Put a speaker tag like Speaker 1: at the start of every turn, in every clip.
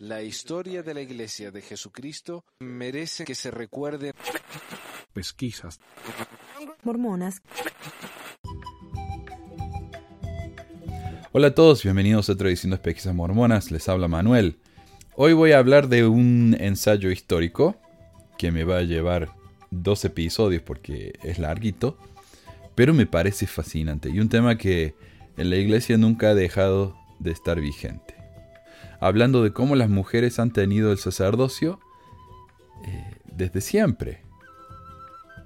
Speaker 1: La historia de la Iglesia de Jesucristo merece que se recuerde.
Speaker 2: Pesquisas.
Speaker 3: Mormonas.
Speaker 4: Hola a todos, bienvenidos a Tradiciones Pesquisas Mormonas, les habla Manuel. Hoy voy a hablar de un ensayo histórico que me va a llevar dos episodios porque es larguito, pero me parece fascinante y un tema que en la iglesia nunca ha dejado de estar vigente. Hablando de cómo las mujeres han tenido el sacerdocio eh, desde siempre.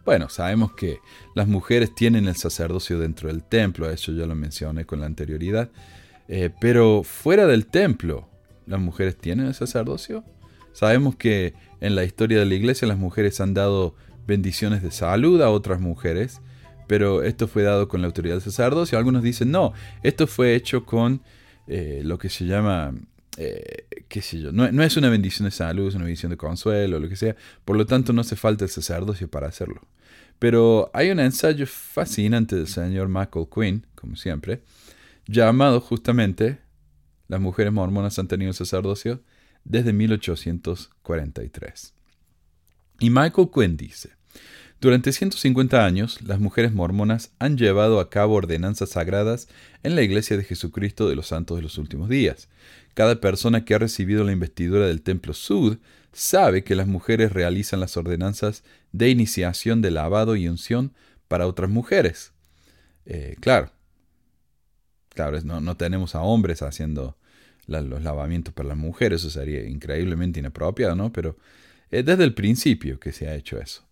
Speaker 4: Bueno, sabemos que las mujeres tienen el sacerdocio dentro del templo, eso ya lo mencioné con la anterioridad, eh, pero fuera del templo, ¿las mujeres tienen el sacerdocio? Sabemos que en la historia de la iglesia las mujeres han dado bendiciones de salud a otras mujeres, pero esto fue dado con la autoridad del sacerdocio. Algunos dicen, no, esto fue hecho con eh, lo que se llama, eh, qué sé yo, no, no, es una bendición de salud, es una bendición de consuelo, lo que sea, por lo tanto no hace falta el sacerdocio para hacerlo. Pero hay un ensayo fascinante del señor Michael Quinn, como siempre, llamado justamente Las mujeres mormonas han tenido sacerdocio desde 1843. Y Michael Quinn dice, durante 150 años, las mujeres mormonas han llevado a cabo ordenanzas sagradas en la Iglesia de Jesucristo de los Santos de los Últimos Días. Cada persona que ha recibido la investidura del Templo Sud sabe que las mujeres realizan las ordenanzas de iniciación de lavado y unción para otras mujeres. Eh, claro, claro, no, no, tenemos a hombres haciendo los lavamientos para las mujeres, eso sería increíblemente inapropiado, ¿no? Pero es desde el principio que se ha hecho eso.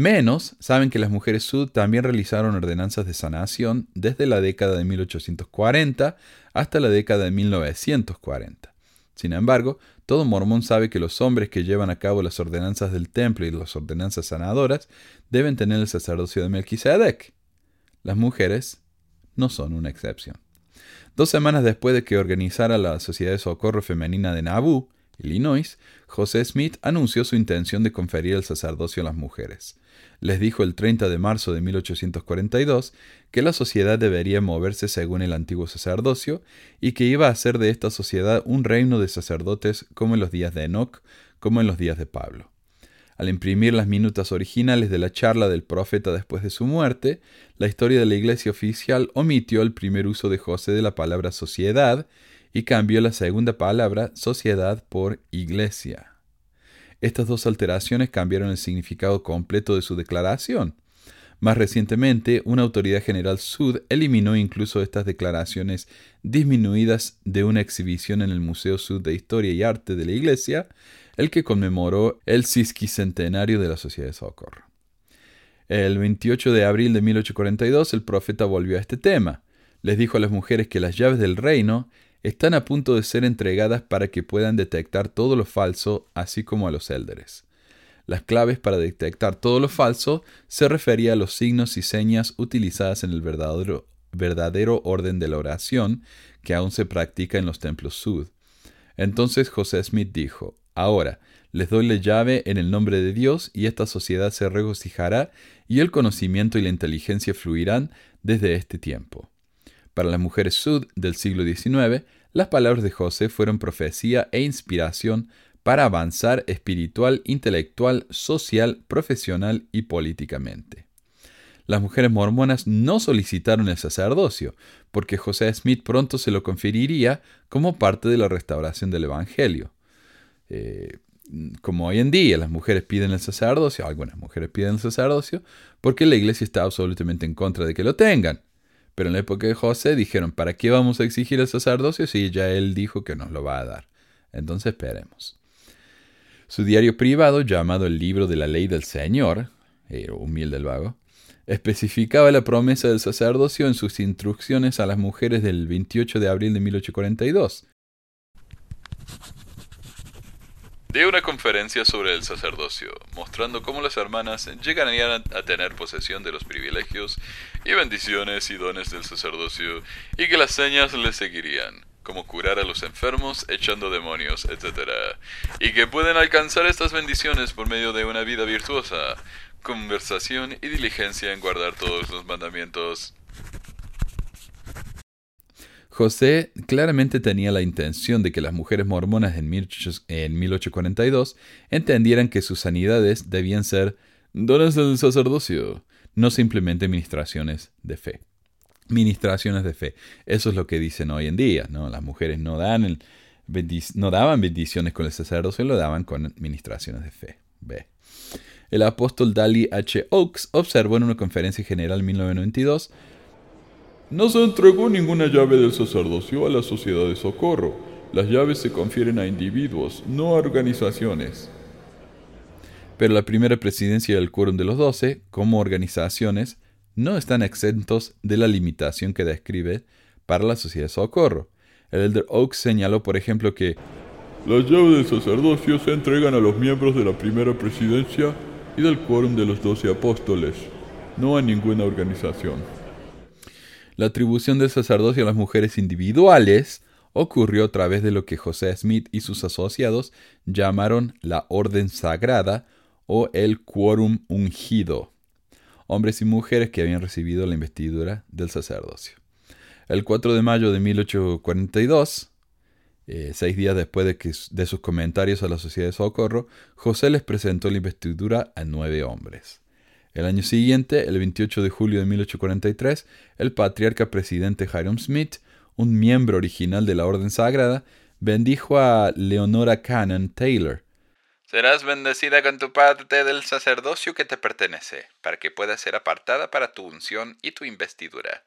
Speaker 4: Menos saben que las mujeres sud también realizaron ordenanzas de sanación desde la década de 1840 hasta la década de 1940. Sin embargo, todo mormón sabe que los hombres que llevan a cabo las ordenanzas del templo y las ordenanzas sanadoras deben tener el sacerdocio de Melquisedec. Las mujeres no son una excepción. Dos semanas después de que organizara la Sociedad de Socorro Femenina de Nauvoo, Illinois, José Smith anunció su intención de conferir el sacerdocio a las mujeres les dijo el 30 de marzo de 1842 que la sociedad debería moverse según el antiguo sacerdocio y que iba a hacer de esta sociedad un reino de sacerdotes como en los días de Enoch, como en los días de Pablo. Al imprimir las minutas originales de la charla del profeta después de su muerte, la historia de la iglesia oficial omitió el primer uso de José de la palabra sociedad y cambió la segunda palabra sociedad por iglesia. Estas dos alteraciones cambiaron el significado completo de su declaración. Más recientemente, una autoridad general sud eliminó incluso estas declaraciones disminuidas de una exhibición en el Museo Sud de Historia y Arte de la Iglesia, el que conmemoró el cisquicentenario de la Sociedad de Socorro. El 28 de abril de 1842 el profeta volvió a este tema. Les dijo a las mujeres que las llaves del reino están a punto de ser entregadas para que puedan detectar todo lo falso, así como a los élderes. Las claves para detectar todo lo falso se refería a los signos y señas utilizadas en el verdadero, verdadero orden de la oración que aún se practica en los templos sud. Entonces José Smith dijo, Ahora, les doy la llave en el nombre de Dios y esta sociedad se regocijará y el conocimiento y la inteligencia fluirán desde este tiempo. Para las mujeres sud del siglo XIX, las palabras de José fueron profecía e inspiración para avanzar espiritual, intelectual, social, profesional y políticamente. Las mujeres mormonas no solicitaron el sacerdocio, porque José Smith pronto se lo conferiría como parte de la restauración del Evangelio. Eh, como hoy en día las mujeres piden el sacerdocio, algunas mujeres piden el sacerdocio, porque la iglesia está absolutamente en contra de que lo tengan. Pero en la época de José dijeron, ¿para qué vamos a exigir el sacerdocio si ya él dijo que nos lo va a dar? Entonces esperemos. Su diario privado, llamado el Libro de la Ley del Señor, humilde el vago, especificaba la promesa del sacerdocio en sus instrucciones a las mujeres del 28 de abril de 1842 de una conferencia sobre el sacerdocio, mostrando cómo las hermanas llegarían a tener posesión de los privilegios y bendiciones y dones del sacerdocio, y que las señas les seguirían, como curar a los enfermos, echando demonios, etc. Y que pueden alcanzar estas bendiciones por medio de una vida virtuosa, conversación y diligencia en guardar todos los mandamientos. José claramente tenía la intención de que las mujeres mormonas en 1842 entendieran que sus sanidades debían ser dones del sacerdocio, no simplemente ministraciones de fe. Ministraciones de fe. Eso es lo que dicen hoy en día, ¿no? Las mujeres no, dan no daban bendiciones con el sacerdocio, lo daban con ministraciones de fe. B. El apóstol Dali H. Oaks observó en una conferencia general en 1992 no se entregó ninguna llave del sacerdocio a la sociedad de socorro. Las llaves se confieren a individuos, no a organizaciones. Pero la primera presidencia del Quórum de los Doce, como organizaciones, no están exentos de la limitación que describe para la sociedad de socorro. El elder Oaks señaló, por ejemplo, que las llaves del sacerdocio se entregan a los miembros de la primera presidencia y del quórum de los doce apóstoles, no a ninguna organización. La atribución del sacerdocio a las mujeres individuales ocurrió a través de lo que José Smith y sus asociados llamaron la orden sagrada o el quórum ungido, hombres y mujeres que habían recibido la investidura del sacerdocio. El 4 de mayo de 1842, eh, seis días después de, sus comentarios a la Sociedad de Socorro, José les presentó la investidura a nueve hombres. El año siguiente, el 28 de julio de 1843, el patriarca presidente Hiram Smith, un miembro original de la Orden Sagrada, bendijo a Leonora Cannon Taylor. Serás bendecida con tu parte del sacerdocio que te pertenece, para que pueda ser apartada para tu unción y tu investidura.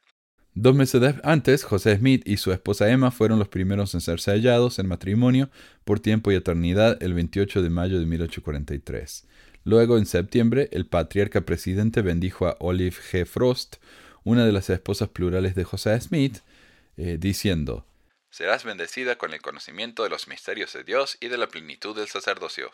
Speaker 4: Dos meses antes, José Smith y su esposa Emma fueron los primeros en ser sellados en matrimonio por tiempo y eternidad el 28 de mayo de 1843. Luego, en septiembre, el patriarca presidente bendijo a Olive G. Frost, una de las esposas plurales de José Smith, eh, diciendo, Serás bendecida con el conocimiento de los misterios de Dios y de la plenitud del sacerdocio.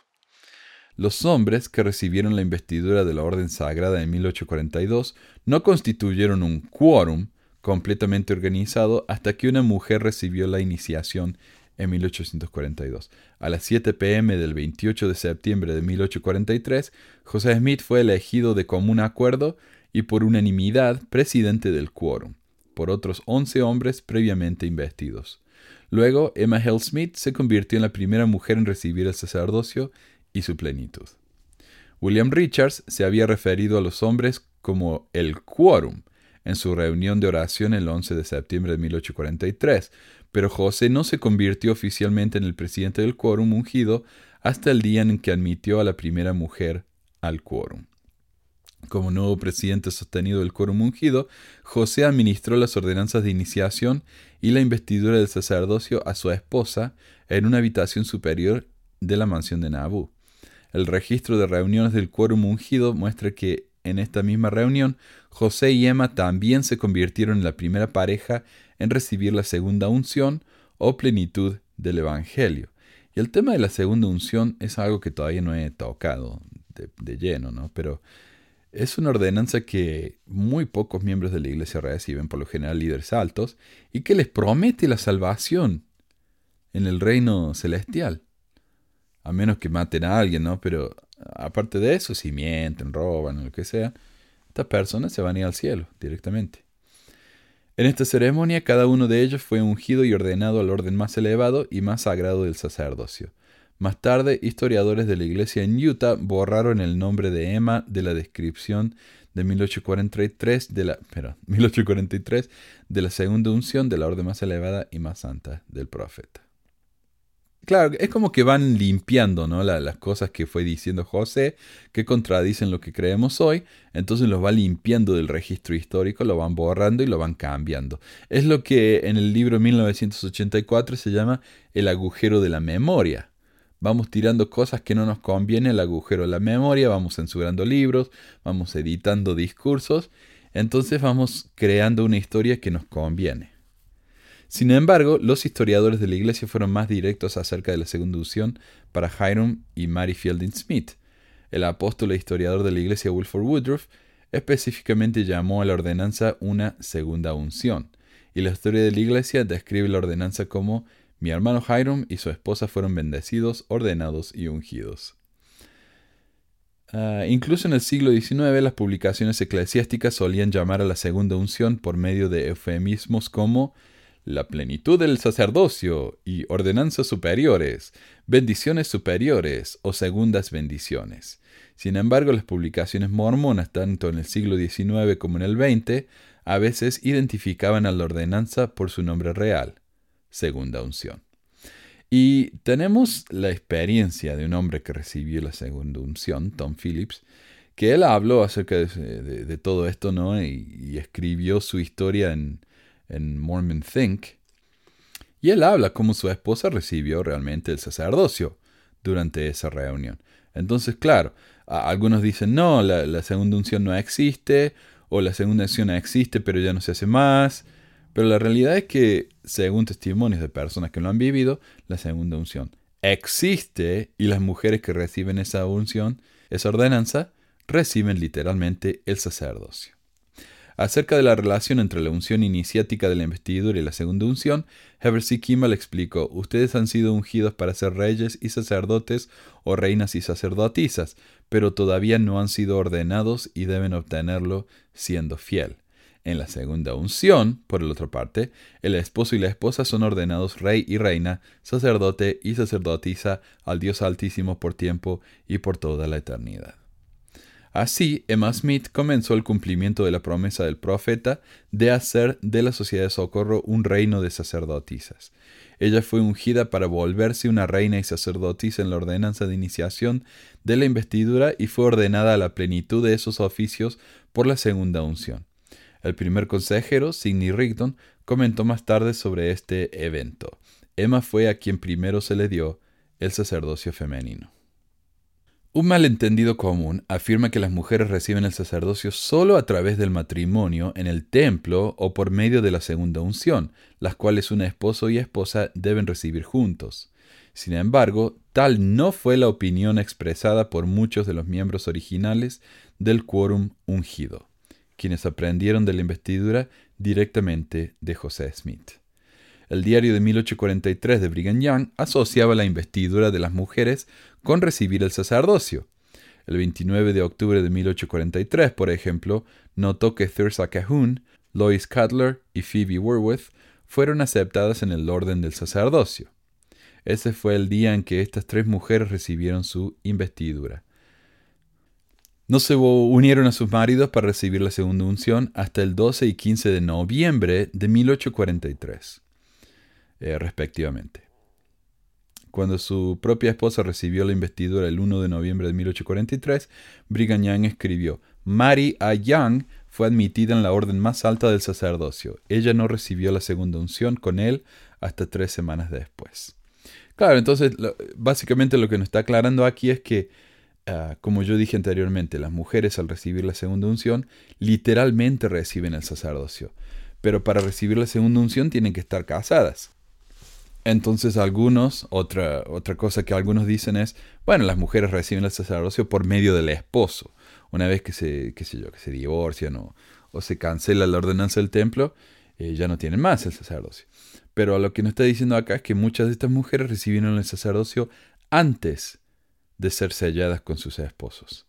Speaker 4: Los hombres que recibieron la investidura de la Orden Sagrada en 1842 no constituyeron un quórum completamente organizado hasta que una mujer recibió la iniciación en 1842. A las 7 pm del 28 de septiembre de 1843, José Smith fue elegido de común acuerdo y por unanimidad presidente del quórum, por otros 11 hombres previamente investidos. Luego, Emma Hill Smith se convirtió en la primera mujer en recibir el sacerdocio y su plenitud. William Richards se había referido a los hombres como el quórum en su reunión de oración el 11 de septiembre de 1843, pero José no se convirtió oficialmente en el presidente del quórum ungido hasta el día en que admitió a la primera mujer al quórum. Como nuevo presidente sostenido del quórum ungido, José administró las ordenanzas de iniciación y la investidura del sacerdocio a su esposa en una habitación superior de la mansión de Nabú. El registro de reuniones del quórum ungido muestra que en esta misma reunión, José y Emma también se convirtieron en la primera pareja en recibir la segunda unción o plenitud del Evangelio. Y el tema de la segunda unción es algo que todavía no he tocado de, lleno, ¿no? Pero es una ordenanza que muy pocos miembros de la iglesia reciben, por lo general líderes altos, y que les promete la salvación en el reino celestial. A menos que maten a alguien, ¿no? Pero aparte de eso, si mienten, roban lo que sea, estas personas se van a ir al cielo directamente. En esta ceremonia cada uno de ellos fue ungido y ordenado al orden más elevado y más sagrado del sacerdocio. Más tarde, historiadores de la iglesia en Utah borraron el nombre de Emma de la descripción de 1843 de la, 1843 de la segunda unción de la orden más elevada y más santa del profeta. Claro, es como que van limpiando ¿no? las cosas que fue diciendo José, que contradicen lo que creemos hoy, entonces los va limpiando del registro histórico, lo van borrando y lo van cambiando. Es lo que en el libro 1984 se llama el agujero de la memoria. Vamos tirando cosas que no nos conviene, el agujero de la memoria, vamos censurando libros, vamos editando discursos, entonces vamos creando una historia que nos conviene. Sin embargo, los historiadores de la iglesia fueron más directos acerca de la segunda unción para Hiram y Mary Fielding Smith. El apóstol e historiador de la iglesia Wilford Woodruff específicamente llamó a la ordenanza una segunda unción, y la historia de la iglesia describe la ordenanza como mi hermano Hiram y su esposa fueron bendecidos, ordenados y ungidos. Ah, incluso en el siglo XIX las publicaciones eclesiásticas solían llamar a la segunda unción por medio de eufemismos como la plenitud del sacerdocio y ordenanzas superiores, bendiciones superiores o segundas bendiciones. Sin embargo, las publicaciones mormonas, tanto en el siglo XIX como en el XX, a veces identificaban a la ordenanza por su nombre real, segunda unción. Y tenemos la experiencia de un hombre que recibió la segunda unción, Tom Phillips, que él habló acerca de, todo esto, ¿no? Y, escribió su historia en, en Mormon Think. Y él habla cómo su esposa recibió realmente el sacerdocio durante esa reunión. Entonces, claro, algunos dicen, no, la, segunda unción no existe, o la segunda unción existe, pero ya no se hace más. Pero la realidad es que, según testimonios de personas que lo han vivido, la segunda unción existe y las mujeres que reciben esa unción, esa ordenanza, reciben literalmente el sacerdocio. Acerca de la relación entre la unción iniciática de la investidura y la segunda unción, Heber C. Kimball explicó, ustedes han sido ungidos para ser reyes y sacerdotes o reinas y sacerdotisas, pero todavía no han sido ordenados y deben obtenerlo siendo fiel. En la segunda unción, por la otra parte, el esposo y la esposa son ordenados rey y reina, sacerdote y sacerdotisa al Dios Altísimo por tiempo y por toda la eternidad. Así, Emma Smith comenzó el cumplimiento de la promesa del profeta de hacer de la sociedad de socorro un reino de sacerdotisas. Ella fue ungida para volverse una reina y sacerdotisa en la ordenanza de iniciación de la investidura y fue ordenada a la plenitud de esos oficios por la segunda unción. El primer consejero, Sidney Rigdon, comentó más tarde sobre este evento. Emma fue a quien primero se le dio el sacerdocio femenino. Un malentendido común afirma que las mujeres reciben el sacerdocio solo a través del matrimonio en el templo o por medio de la segunda unción, las cuales un esposo y esposa deben recibir juntos. Sin embargo, tal no fue la opinión expresada por muchos de los miembros originales del quórum ungido, quienes aprendieron de la investidura directamente de José Smith. El diario de 1843 de Brigham Young asociaba la investidura de las mujeres con recibir el sacerdocio. El 29 de octubre de 1843, por ejemplo, notó que Thursa Cahoon, Lois Cutler y Phoebe Worworth fueron aceptadas en el orden del sacerdocio. Ese fue el día en que estas tres mujeres recibieron su investidura. No se unieron a sus maridos para recibir la segunda unción hasta el 12 y 15 de noviembre de 1843. Eh, respectivamente. Cuando su propia esposa recibió la investidura el 1 de noviembre de 1843, Brigham Young escribió, Mary A. Young fue admitida en la orden más alta del sacerdocio. Ella no recibió la segunda unción con él hasta tres semanas después. Claro, entonces básicamente lo que nos está aclarando aquí es que, ah, como yo dije anteriormente, las mujeres al recibir la segunda unción literalmente reciben el sacerdocio. Pero para recibir la segunda unción tienen que estar casadas. Entonces algunos, otra, otra cosa que algunos dicen es, bueno, las mujeres reciben el sacerdocio por medio del esposo. Una vez que se, que se divorcian o, o se cancela la ordenanza del templo, eh, ya no tienen más el sacerdocio. Pero lo que nos está diciendo acá es que muchas de estas mujeres recibieron el sacerdocio antes de ser selladas con sus esposos.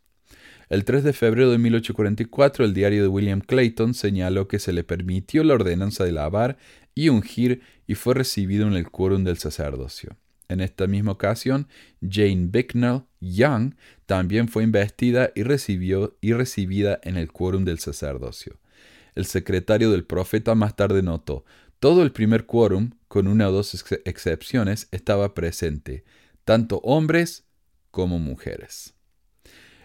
Speaker 4: El 3 de febrero de 1844, el diario de William Clayton señaló que se le permitió la ordenanza de lavar y ungir y fue recibido en el quórum del sacerdocio. En esta misma ocasión, Jane Bicknell Young también fue investida y, recibió, y recibida en el quórum del sacerdocio. El secretario del profeta más tarde notó, todo el primer quórum, con una o dos excepciones, estaba presente, tanto hombres como mujeres.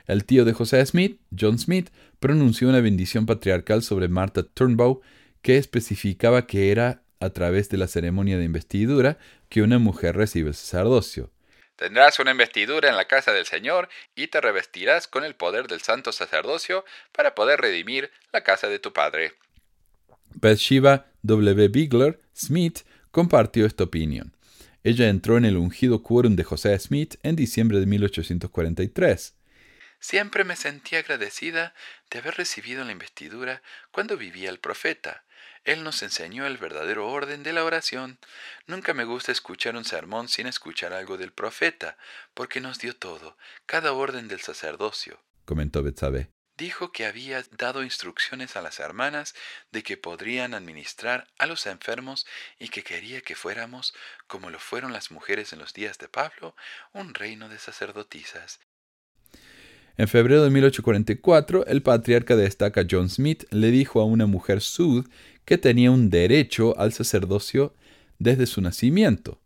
Speaker 4: El tío de José Smith, John Smith, pronunció una bendición patriarcal sobre Martha Turnbow que especificaba que era a través de la ceremonia de investidura que una mujer recibe el sacerdocio.
Speaker 5: Tendrás una investidura en la casa del Señor y te revestirás con el poder del santo sacerdocio para poder redimir la casa de tu padre.
Speaker 4: Bathsheba W. Bigler Smith compartió esta opinión. Ella entró en el ungido quórum de José Smith en diciembre de 1843.
Speaker 5: Siempre me sentí agradecida de haber recibido la investidura cuando vivía el profeta. Él nos enseñó el verdadero orden de la oración. Nunca me gusta escuchar un sermón sin escuchar algo del profeta, porque nos dio todo, cada orden del sacerdocio,
Speaker 4: comentó Betsabe.
Speaker 5: dijo que había dado instrucciones a las hermanas de que podrían administrar a los enfermos y que quería que fuéramos, como lo fueron las mujeres en los días de Pablo, un reino de sacerdotisas.
Speaker 4: En febrero de 1844, el patriarca de estaca John Smith le dijo a una mujer sud que tenía un derecho al sacerdocio desde su nacimiento.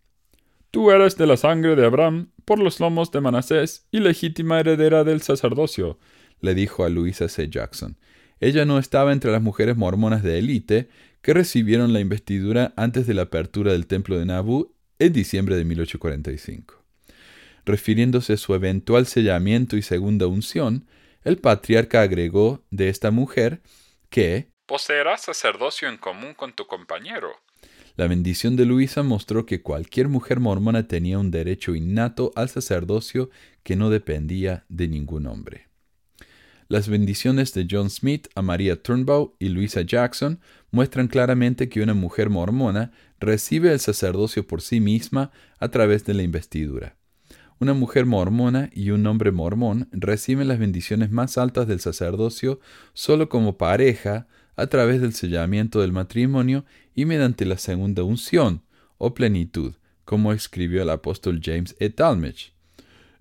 Speaker 6: Tú eres de la sangre de Abraham por los lomos de Manasés y legítima heredera del sacerdocio
Speaker 4: le dijo a Louisa C. Jackson. Ella no estaba entre las mujeres mormonas de élite que recibieron la investidura antes de la apertura del templo de Nabu en diciembre de 1845. Refiriéndose a su eventual sellamiento y segunda unción, el patriarca agregó de esta mujer que
Speaker 6: poseerá sacerdocio en común con tu compañero.
Speaker 4: La bendición de Luisa mostró que cualquier mujer mormona tenía un derecho innato al sacerdocio que no dependía de ningún hombre. Las bendiciones de John Smith a María Turnbow y Louisa Jackson muestran claramente que una mujer mormona recibe el sacerdocio por sí misma a través de la investidura. Una mujer mormona y un hombre mormón reciben las bendiciones más altas del sacerdocio solo como pareja a través del sellamiento del matrimonio y mediante la segunda unción o plenitud, como escribió el apóstol James E. Talmage.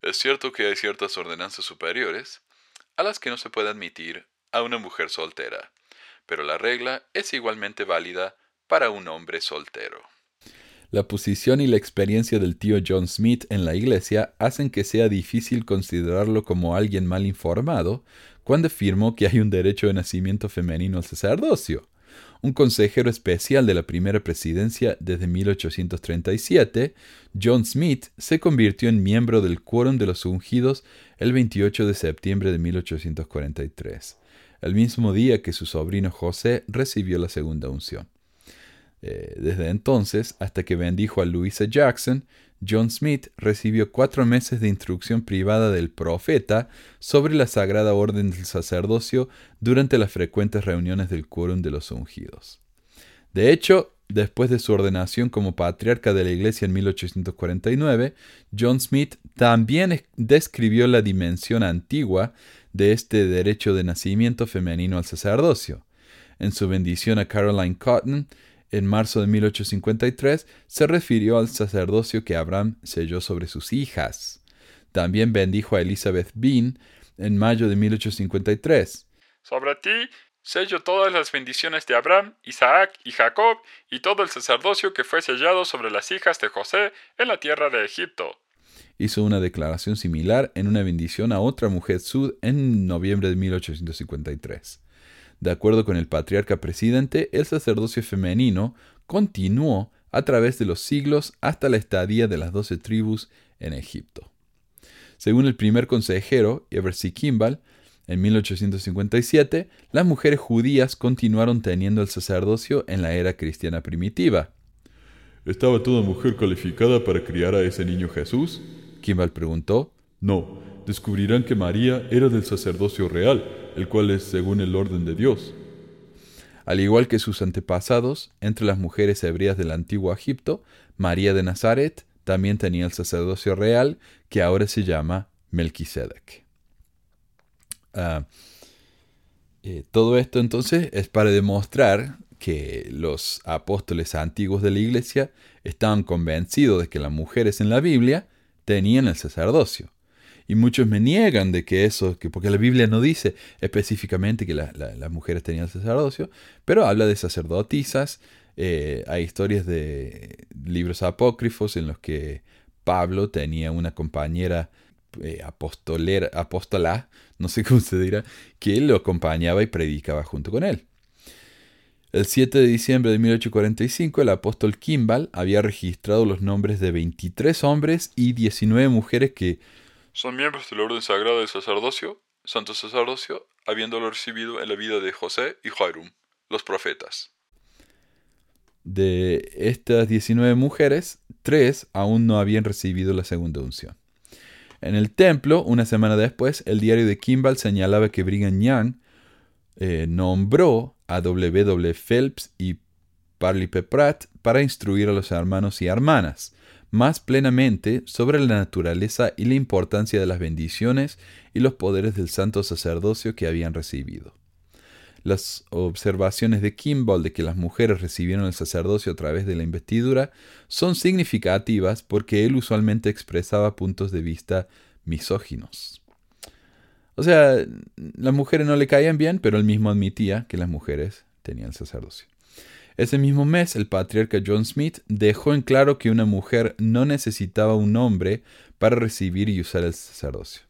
Speaker 5: Es cierto que hay ciertas ordenanzas superiores, a las que no se puede admitir a una mujer soltera, pero la regla es igualmente válida para un hombre soltero.
Speaker 4: La posición y la experiencia del tío John Smith en la iglesia hacen que sea difícil considerarlo como alguien mal informado cuando afirmó que hay un derecho de nacimiento femenino al sacerdocio un consejero especial de la primera presidencia desde 1837, John Smith se convirtió en miembro del Quórum de los Ungidos el 28 de septiembre de 1843, el mismo día que su sobrino José recibió la segunda unción. Eh, desde entonces, hasta que bendijo a Louisa Jackson, John Smith recibió cuatro meses de instrucción privada del profeta sobre la sagrada orden del sacerdocio durante las frecuentes reuniones del quórum de los ungidos. De hecho, después de su ordenación como patriarca de la iglesia en 1849, John Smith también describió la dimensión antigua de este derecho de nacimiento femenino al sacerdocio. En su bendición a Caroline Cotton, en marzo de 1853 se refirió al sacerdocio que Abraham selló sobre sus hijas. También bendijo a Elizabeth Bean en mayo de 1853.
Speaker 6: Sobre ti sello todas las bendiciones de Abraham, Isaac y Jacob y todo el sacerdocio que fue sellado sobre las hijas de José en la tierra de Egipto.
Speaker 4: Hizo una declaración similar en una bendición a otra mujer sud en noviembre de 1853. De acuerdo con el patriarca presidente, el sacerdocio femenino continuó a través de los siglos hasta la estadía de las doce tribus en Egipto. Según el primer consejero, Eversey Kimball, en 1857, las mujeres judías continuaron teniendo el sacerdocio en la era cristiana primitiva.
Speaker 7: ¿Estaba toda mujer calificada para criar a ese niño Jesús?
Speaker 4: Kimball preguntó.
Speaker 7: No, descubrirán que María era del sacerdocio real, el cual es según el orden de Dios.
Speaker 4: Al igual que sus antepasados, entre las mujeres hebreas del antiguo Egipto, María de Nazaret también tenía el sacerdocio real, que ahora se llama Melquisedec. Ah, eh, todo esto entonces es para demostrar que los apóstoles antiguos de la iglesia estaban convencidos de que las mujeres en la Biblia tenían el sacerdocio. Y muchos me niegan de que eso, que porque la Biblia no dice específicamente que las mujeres tenían sacerdocio, pero habla de sacerdotisas. Eh, hay historias de libros apócrifos en los que Pablo tenía una compañera eh, apóstola, no sé cómo se dirá, que lo acompañaba y predicaba junto con él. El 7 de diciembre de 1845, el apóstol Kimball había registrado los nombres de 23 hombres y 19 mujeres que
Speaker 6: son miembros del orden sagrado del sacerdocio, santo sacerdocio, habiéndolo recibido en la vida de José y Jairum, los profetas.
Speaker 4: De estas 19 mujeres, tres aún no habían recibido la segunda unción. En el templo, una semana después, el diario de Kimball señalaba que Brigham Young eh, nombró a W. W. Phelps y Parley P. Pratt para instruir a los hermanos y hermanas, más plenamente sobre la naturaleza y la importancia de las bendiciones y los poderes del santo sacerdocio que habían recibido. Las observaciones de Kimball de que las mujeres recibieron el sacerdocio a través de la investidura son significativas porque él usualmente expresaba puntos de vista misóginos. O sea, las mujeres no le caían bien, pero él mismo admitía que las mujeres tenían sacerdocio. Ese mismo mes, el patriarca John Smith dejó en claro que una mujer no necesitaba un hombre para recibir y usar el sacerdocio.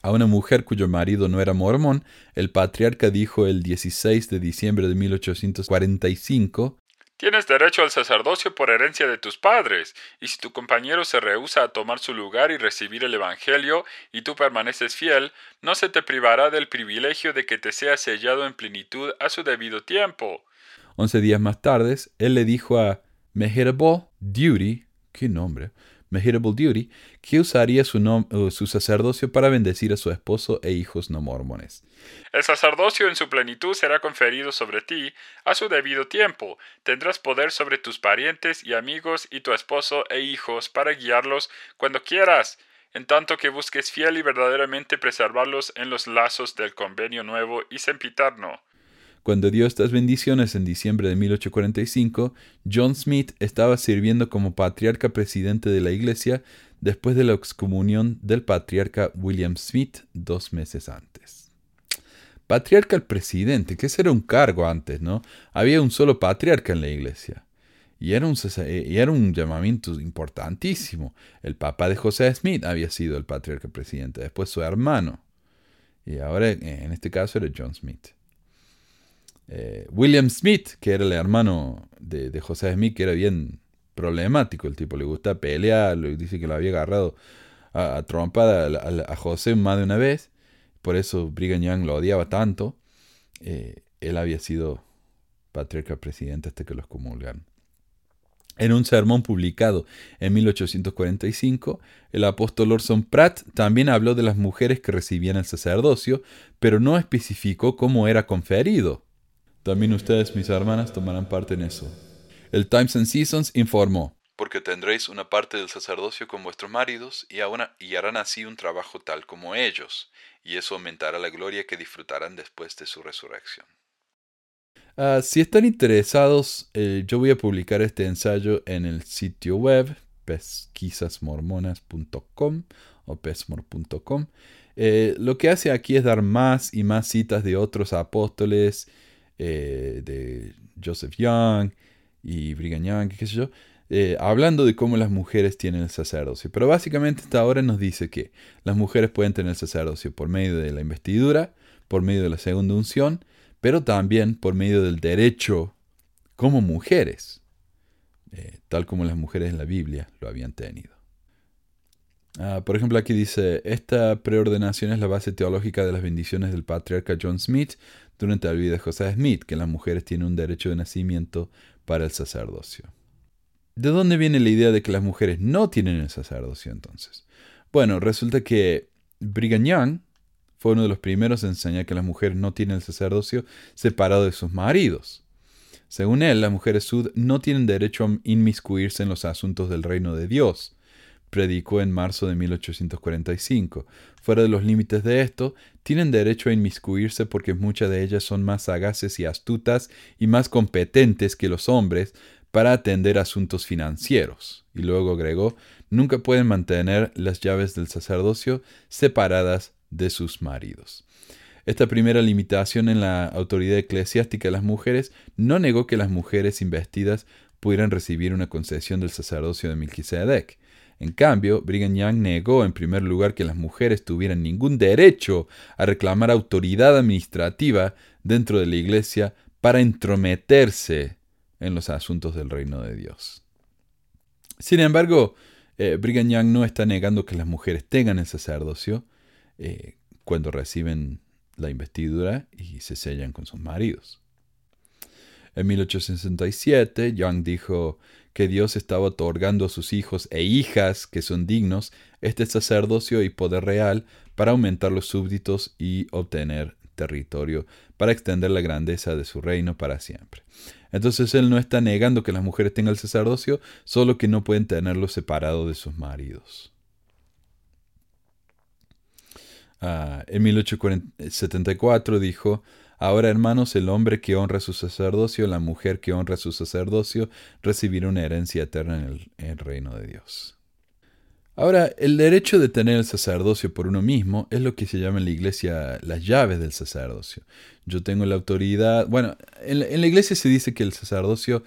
Speaker 4: A una mujer cuyo marido no era mormón, el patriarca dijo el 16 de diciembre de 1845
Speaker 6: Tienes derecho al sacerdocio por herencia de tus padres, y si tu compañero se rehúsa a tomar su lugar y recibir el Evangelio, y tú permaneces fiel, no se te privará del privilegio de que te sea sellado en plenitud a su debido tiempo.
Speaker 4: Once días más tarde, él le dijo a Meherable Duty, qué nombre, Meherable Duty, que usaría su, uh, su sacerdocio para bendecir a su esposo e hijos no mormones.
Speaker 6: El sacerdocio en su plenitud será conferido sobre ti a su debido tiempo. Tendrás poder sobre tus parientes y amigos y tu esposo e hijos para guiarlos cuando quieras, en tanto que busques fiel y verdaderamente preservarlos en los lazos del convenio nuevo y sempiterno.
Speaker 4: Cuando dio estas bendiciones en diciembre de 1845, John Smith estaba sirviendo como patriarca presidente de la iglesia después de la excomunión del patriarca William Smith dos meses antes. Patriarca el presidente, que ese era un cargo antes, ¿no? Había un solo patriarca en la iglesia. Y era, un, un llamamiento importantísimo. El papá de José Smith había sido el patriarca presidente, después su hermano. Y ahora, en este caso, era John Smith. Eh, William Smith, que era el hermano de, José Smith, que era bien problemático, el tipo le gusta pelear, dice que lo había agarrado a, trompada a, José más de una vez, por eso Brigham Young lo odiaba tanto. Eh, él había sido patriarca presidente hasta que los comulgaron. En un sermón publicado en 1845, el apóstol Orson Pratt también habló de las mujeres que recibían el sacerdocio, pero no especificó cómo era conferido. También ustedes, mis hermanas, tomarán parte en eso. El Times and Seasons informó.
Speaker 5: Porque tendréis una parte del sacerdocio con vuestros maridos y, y harán así un trabajo tal como ellos, y eso aumentará la gloria que disfrutarán después de su resurrección.
Speaker 4: Ah, si están interesados, eh, yo voy a publicar este ensayo en el sitio web pesquisasmormonas.com o pesmor.com. Eh, lo que hace aquí es dar más y más citas de otros apóstoles eh, de Joseph Young y Brigham Young, qué sé yo, eh, hablando de cómo las mujeres tienen el sacerdocio. Pero básicamente hasta ahora nos dice que las mujeres pueden tener el sacerdocio por medio de la investidura, por medio de la segunda unción, pero también por medio del derecho como mujeres, eh, tal como las mujeres en la Biblia lo habían tenido. Ah, por ejemplo, aquí dice, esta preordenación es la base teológica de las bendiciones del patriarca John Smith durante la vida de José Smith, que las mujeres tienen un derecho de nacimiento para el sacerdocio. ¿De dónde viene la idea de que las mujeres no tienen el sacerdocio entonces? Bueno, resulta que Brigham Young fue uno de los primeros en enseñar que las mujeres no tienen el sacerdocio separado de sus maridos. Según él, las mujeres sud no tienen derecho a inmiscuirse en los asuntos del reino de Dios predicó en marzo de 1845. Fuera de los límites de esto, tienen derecho a inmiscuirse porque muchas de ellas son más sagaces y astutas y más competentes que los hombres para atender asuntos financieros. Y luego agregó, nunca pueden mantener las llaves del sacerdocio separadas de sus maridos. Esta primera limitación en la autoridad eclesiástica de las mujeres no negó que las mujeres investidas pudieran recibir una concesión del sacerdocio de Melquisedec. En cambio, Brigham Young negó en primer lugar que las mujeres tuvieran ningún derecho a reclamar autoridad administrativa dentro de la Iglesia para entrometerse en los asuntos del reino de Dios. Sin embargo, eh, Brigham Young no está negando que las mujeres tengan el sacerdocio eh, cuando reciben la investidura y se sellan con sus maridos. En 1867, Young dijo que Dios estaba otorgando a sus hijos e hijas que son dignos este sacerdocio y poder real para aumentar los súbditos y obtener territorio para extender la grandeza de su reino para siempre. Entonces él no está negando que las mujeres tengan el sacerdocio, solo que no pueden tenerlo separado de sus maridos. Ah, en 1874 dijo, Ahora, hermanos, el hombre que honra su sacerdocio, la mujer que honra su sacerdocio, recibirá una herencia eterna en el, reino de Dios. Ahora, el derecho de tener el sacerdocio por uno mismo es lo que se llama en la iglesia las llaves del sacerdocio. Yo tengo la autoridad, bueno, en la, iglesia se dice que el sacerdocio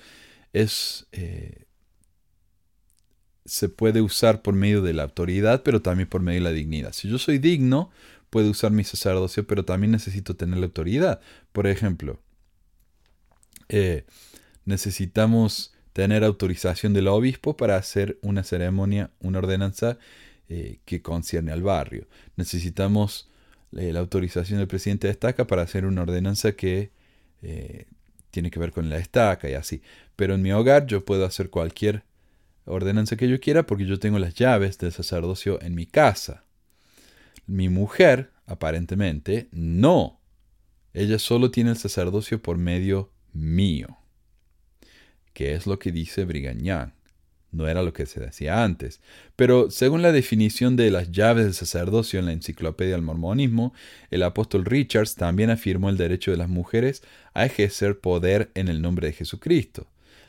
Speaker 4: es, eh, se puede usar por medio de la autoridad, pero también por medio de la dignidad. Si yo soy digno, puedo usar mi sacerdocio, pero también necesito tener la autoridad. Por ejemplo, eh, necesitamos tener autorización del obispo para hacer una ceremonia, una ordenanza eh, que concierne al barrio. Necesitamos eh, la autorización del presidente de estaca para hacer una ordenanza que eh, tiene que ver con la estaca y así. Pero en mi hogar yo puedo hacer cualquier ordenanza que yo quiera porque yo tengo las llaves del sacerdocio en mi casa. Mi mujer, aparentemente, no. Ella solo tiene el sacerdocio por medio mío que es lo que dice Brigañán. No era lo que se decía antes. Pero según la definición de las llaves del sacerdocio en la Enciclopedia del Mormonismo, el apóstol Richards también afirmó el derecho de las mujeres a ejercer poder en el nombre de Jesucristo.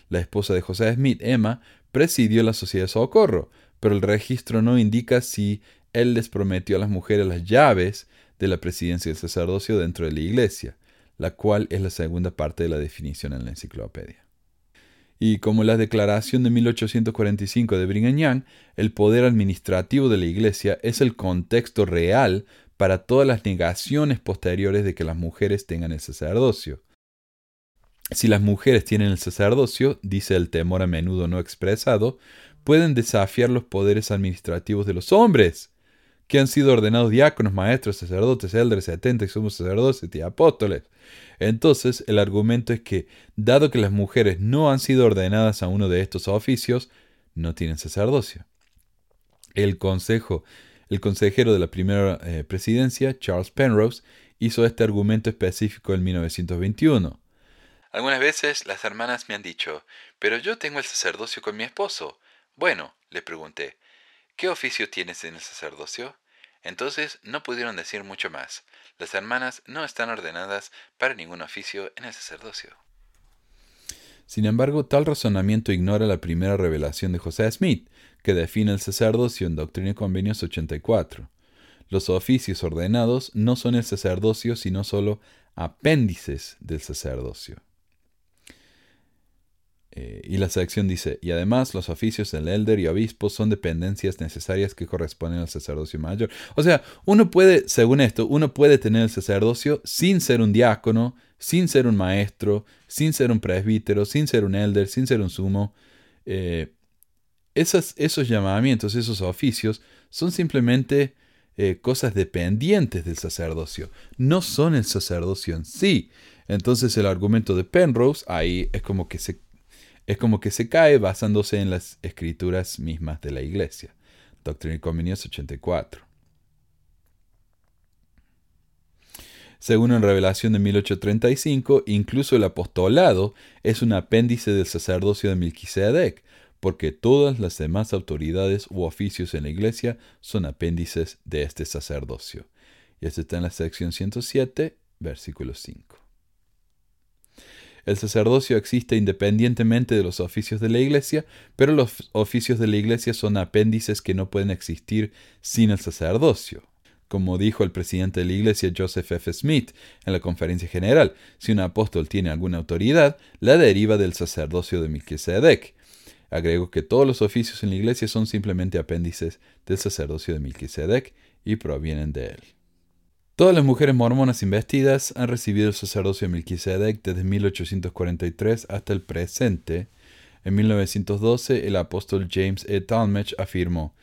Speaker 4: La esposa de José Smith, Emma, presidió la Sociedad de Socorro, pero el registro no indica si él les prometió a las mujeres las llaves de la presidencia del sacerdocio dentro de la iglesia, la cual es la segunda parte de la definición en la enciclopedia. Y como la declaración de 1845 de Brigham el poder administrativo de la Iglesia es el contexto real para todas las negaciones posteriores de que las mujeres tengan el sacerdocio. Si las mujeres tienen el sacerdocio, dice el temor a menudo no expresado, pueden desafiar los poderes administrativos de los hombres que han sido ordenados diáconos, maestros, sacerdotes, eldres, setenta y somos sacerdotes y apóstoles. Entonces, el argumento es que, dado que las mujeres no han sido ordenadas a uno de estos oficios, no tienen sacerdocio. El consejo, el consejero de la primera eh, presidencia, Charles Penrose, hizo este argumento específico en 1921.
Speaker 5: Algunas veces las hermanas me han dicho, pero yo tengo el sacerdocio con mi esposo. Bueno, le pregunté, ¿qué oficio tienes en el sacerdocio? Entonces no pudieron decir mucho más. Las hermanas no están ordenadas para ningún oficio en el sacerdocio.
Speaker 4: Sin embargo, tal razonamiento ignora la primera revelación de José Smith, que define el sacerdocio en Doctrina y Convenios 84. Los oficios ordenados no son el sacerdocio, sino solo apéndices del sacerdocio. Eh, y la sección dice, y además los oficios del elder y obispo son dependencias necesarias que corresponden al sacerdocio mayor. O sea, uno puede, según esto, uno puede tener el sacerdocio sin ser un diácono, sin ser un maestro, sin ser un presbítero, sin ser un elder, sin ser un sumo. Eh, esos llamamientos, esos oficios, son simplemente eh, cosas dependientes del sacerdocio, no son el sacerdocio en sí. Entonces el argumento de Penrose ahí es como que se es como que se cae basándose en las escrituras mismas de la Iglesia. Doctrina y Convenios 84. Según en Revelación de 1835, incluso el apostolado es un apéndice del sacerdocio de Melquisedec, porque todas las demás autoridades u oficios en la iglesia son apéndices de este sacerdocio. Y esto está en la sección 107, versículo 5. El sacerdocio existe independientemente de los oficios de la Iglesia, pero los oficios de la Iglesia son apéndices que no pueden existir sin el sacerdocio. Como dijo el presidente de la Iglesia Joseph F. Smith en la conferencia general, si un apóstol tiene alguna autoridad, la deriva del sacerdocio de Melquisedec. Agrego que todos los oficios en la Iglesia son simplemente apéndices del sacerdocio de Melquisedec y provienen de él. Todas las mujeres mormonas investidas han recibido el sacerdocio de Melquisedec desde 1843 hasta el presente. En 1912, el apóstol James E. Talmage afirmó: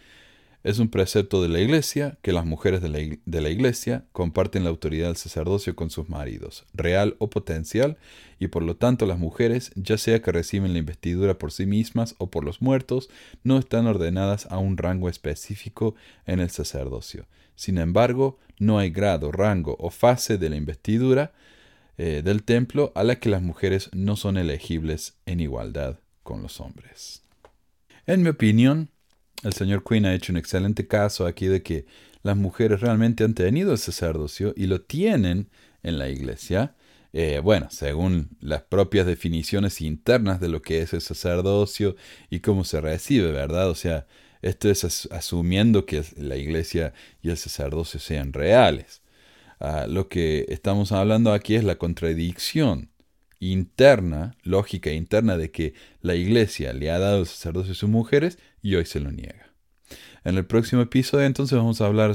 Speaker 4: Es un precepto de la Iglesia que las mujeres de la, ig- de la Iglesia comparten la autoridad del sacerdocio con sus maridos, real o potencial, y por lo tanto las mujeres, ya sea que reciben la investidura por sí mismas o por los muertos, no están ordenadas a un rango específico en el sacerdocio. Sin embargo, no hay grado, rango o fase de la investidura eh, del templo a la que las mujeres no son elegibles en igualdad con los hombres. En mi opinión, el señor Quinn ha hecho un excelente caso aquí de que las mujeres realmente han tenido el sacerdocio y lo tienen en la iglesia. Eh, bueno, según las propias definiciones internas de lo que es el sacerdocio y cómo se recibe, ¿verdad? O sea, esto es as- asumiendo que la iglesia y el sacerdocio sean reales. Ah, lo que estamos hablando aquí es la contradicción interna, lógica interna de que la iglesia le ha dado el sacerdocio a sus mujeres y hoy se lo niega. En el próximo episodio entonces vamos a hablar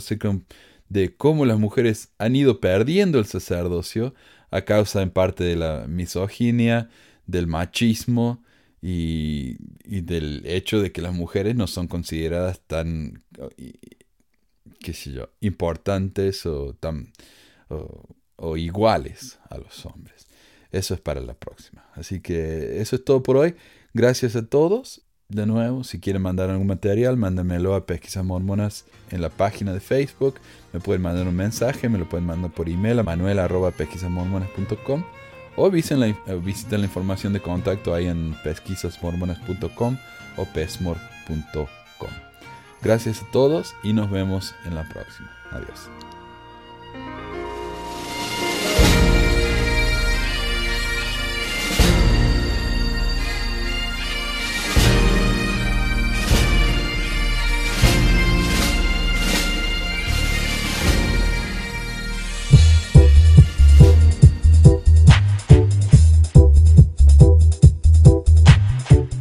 Speaker 4: de cómo las mujeres han ido perdiendo el sacerdocio a causa en parte de la misoginia, del machismo y, del hecho de que las mujeres no son consideradas tan, qué sé yo, importantes o tan o, o iguales a los hombres. Eso es para la próxima. Así que eso es todo por hoy. Gracias a todos. De nuevo, si quieren mandar algún material, mándenmelo a Pesquisas Mormonas en la página de Facebook. Me pueden mandar un mensaje, me lo pueden mandar por email a manuel.pesquisasmormonas.com o visiten la, eh, visiten la información de contacto ahí en pesquisasmormonas.com o pesmor.com. Gracias a todos y nos vemos en la próxima. Adiós.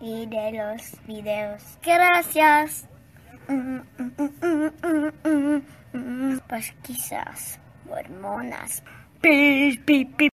Speaker 8: y de los videos. Gracias. Mm. Pesquisas mormonas. Pi, pi, pi.